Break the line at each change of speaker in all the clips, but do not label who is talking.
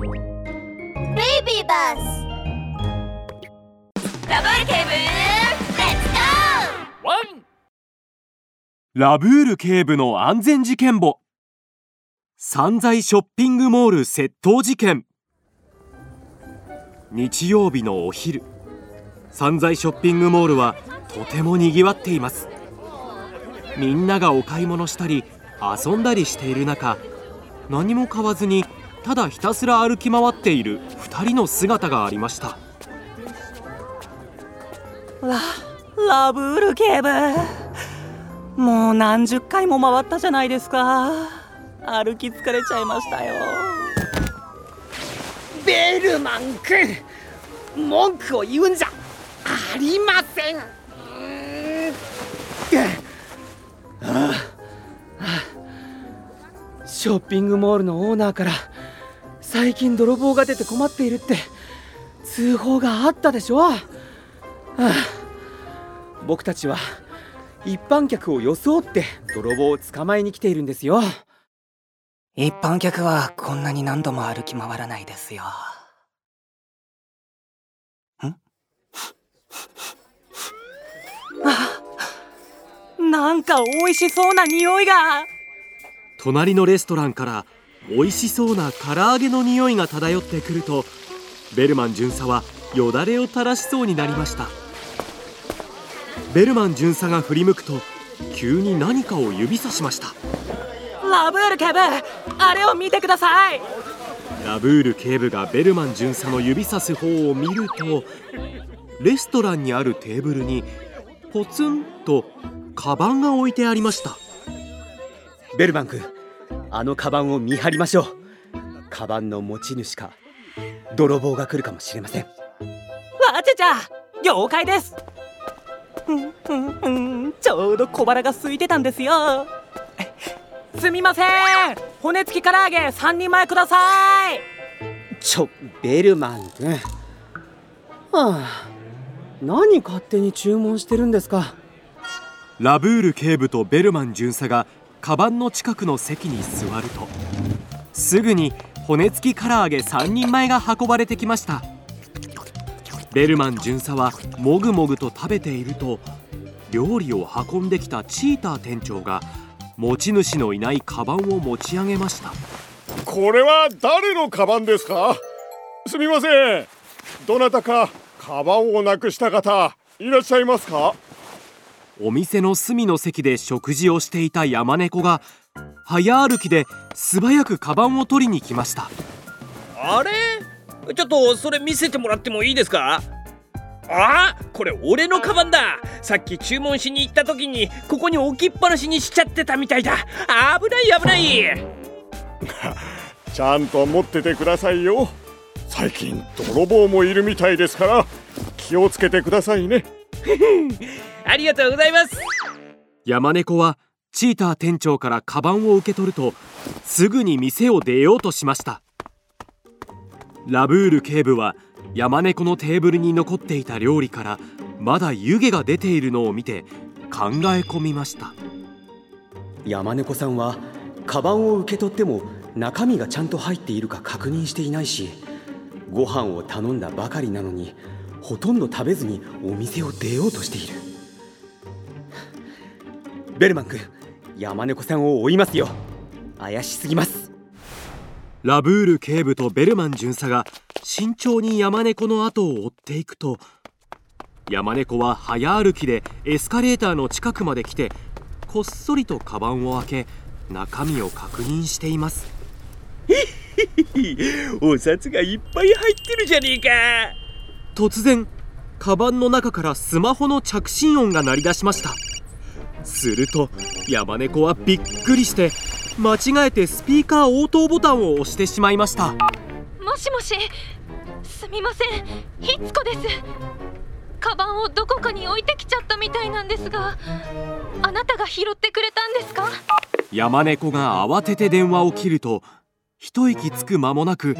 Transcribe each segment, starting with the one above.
ベイビーバスダブーブルレッツゴー
ワン
ラブール警部の安全事件簿。散財ショッピングモール窃盗事件。日曜日のお昼。散財ショッピングモールはとてもにぎわっています。みんながお買い物したり遊んだりしている中何も買わずにただひたすら歩き回っている2人の姿がありました。
ララブール警部。もう何十回も回ったじゃないですか。歩き疲れちゃいましたよ。
ベルマン君文句を言うんじゃありません。うーんああショッピングモールのオーナーから最近泥棒が出て困っているって通報があったでしょ、はあ、僕たちは一般客を装って泥棒を捕まえに来ているんですよ。
一般客はこんなに何度も歩き回らないですよ。ん？あなんか美味しそうな匂いが。
隣のレストランから美味しそうな唐揚げの匂いが漂ってくるとベルマン巡査はよだれを垂らしそうになりました。ベルマン巡査が振り向くと急に何かを指さしました。
ラブール警部あれを見てください。
ラブール警部がベルマン巡査の指さす方を見るとレストランにあるテーブルにポツンとカバンが置いてありました。
ベルマン君あのカバンを見張りましょう。カバンの持ち主か泥棒が来るかもしれません。
わちゃちゃ了解です。うんうんうんちょうど小腹が空いてたんですよ。すみません。骨付き唐揚げ3人前ください。
ちょベルマン君はあ何勝手に注文してるんですか。
ラブール警部とベルマン巡査がカバンの近くの席に座るとすぐに骨付き唐揚げ3人前が運ばれてきました。ベルマン巡査はもぐもぐと食べていると料理を運んできたチーター店長が持ち主のいないカバンを持ち上げました。
これは誰のカバンですか？すみません。どなたかカバンをなくした方いらっしゃいますか？
お店の隅の席で食事をしていた山猫が早歩きで素早くカバンを取りに来ました。
あれ？ちょっとそれ見せてもらってもいいですか？あ？これ俺のカバンだ。さっき注文しに行った時にここに置きっぱなしにしちゃってたみたいだ。危ない危ない。
ちゃんと持っててくださいよ。最近泥棒もいるみたいですから気をつけてくださいね
ありがとうございます。
山猫はチーター店長からカバンを受け取るとすぐに店を出ようとしました。ラブール警部は山猫のテーブルに残っていた料理からまだ湯気が出ているのを見て考え込みました。
山猫さんはカバンを受け取っても中身がちゃんと入っているか確認していないしご飯を頼んだばかりなのにほとんど食べずにお店を出ようとしているベルマン君山猫さんを追いますよ。怪しすぎます。
ラブール警部とベルマン巡査が慎重に山猫の後を追っていくと山猫は早歩きでエスカレーターの近くまで来てこっそりとカバンを開け中身を確認しています。
お札がいっぱい入ってるじゃねえか。
突然カバンの中からスマホの着信音が鳴り出しましたすると山猫はびっくりして間違えてスピーカー応答ボタンを押してしまいました。
もしもしすみません。ひつこです。カバンをどこかに置いてきちゃったみたいなんですがあなたが拾ってくれたんですか？
山猫が慌てて電話を切ると一息つく間もなく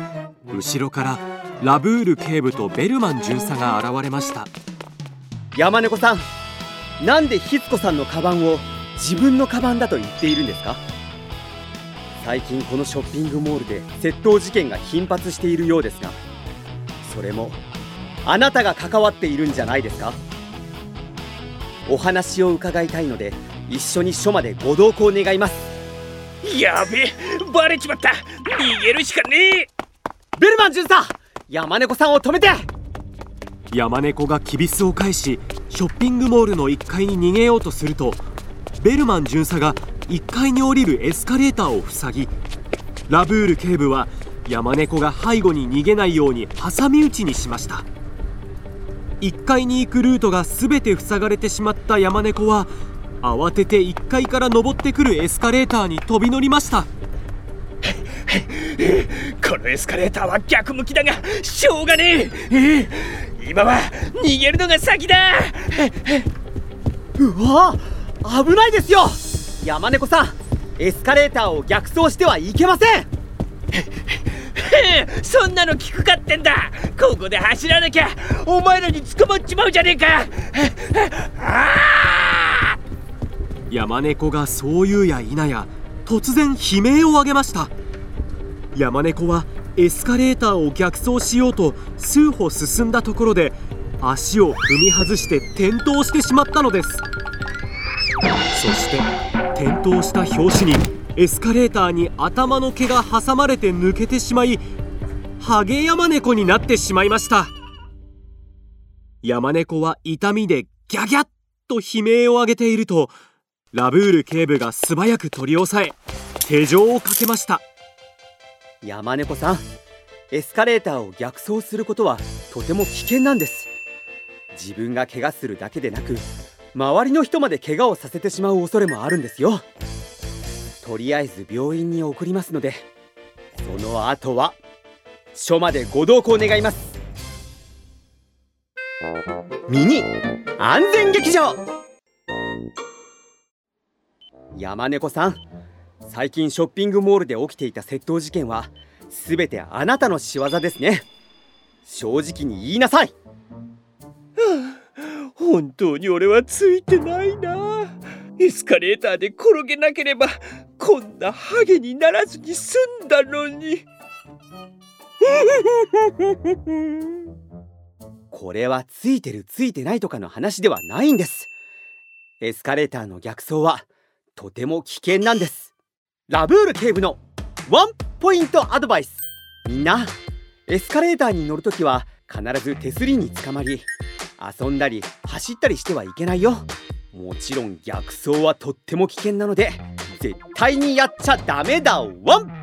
後ろからラブール警部とベルマン巡査が現れました。
山猫さんなんでひつこさんのカバンを自分のカバンだと言っているんですか？最近このショッピングモールで窃盗事件が頻発しているようですがそれもあなたが関わっているんじゃないですか？お話を伺いたいので一緒に署までご同行願います。
やべえバレちまった。逃げるしかねえ。
ベルマン巡査山猫さんを止めて
山猫がキビスを返しショッピングモールの1階に逃げようとするとベルマン巡査が1階に降りるエスカレーターを塞ぎラブール警部は山猫が背後に逃げないように挟み撃ちにしました。1階に行くルートが全て塞がれてしまった山猫は慌てて1階から登ってくるエスカレーターに飛び乗りました。
このエスカレーターは逆向きだがしょうがねえ。今は逃げるのが先だ。
うわ危ないですよ。山猫さんエスカレーターを逆走してはいけません。
そんなの聞くかってんだ。ここで走らなきゃお前らに捕まっちまうじゃねえか。あ
山猫がそう言うや否や突然悲鳴を上げました。山猫はエスカレーターを逆走しようと数歩進んだところで足を踏み外して転倒してしまったのです。そして転倒した拍子にエスカレーターに頭の毛が挟まれて抜けてしまいハゲ山猫になってしまいました。山猫は痛みでギャギャッと悲鳴を上げているとラブール警部が素早く取り押さえ手錠をかけました。
山猫さん。エスカレーターを逆走することはとても危険なんです。自分が怪我するだけでなく周りの人まで怪我をさせてしまう恐れもあるんですよ。とりあえず病院に送りますのでその後は署までご同行願います。ミニ安全劇場。山猫さん最近ショッピングモールで起きていた窃盗事件は全てあなたの仕業ですね。正直に言いなさい。
本当に俺はついてないな。エスカレーターで転げなければこんなハゲにならずに済んだのに。
これはついてるついてないとかの話ではないんです。エスカレーターの逆走はとても危険なんですラブール警部のワンポイントアドバイス。みんなエスカレーターに乗るときは必ず手すりにつかまり遊んだり走ったりしてはいけないよ。もちろん逆走はとっても危険なので絶対にやっちゃダメだ。ワン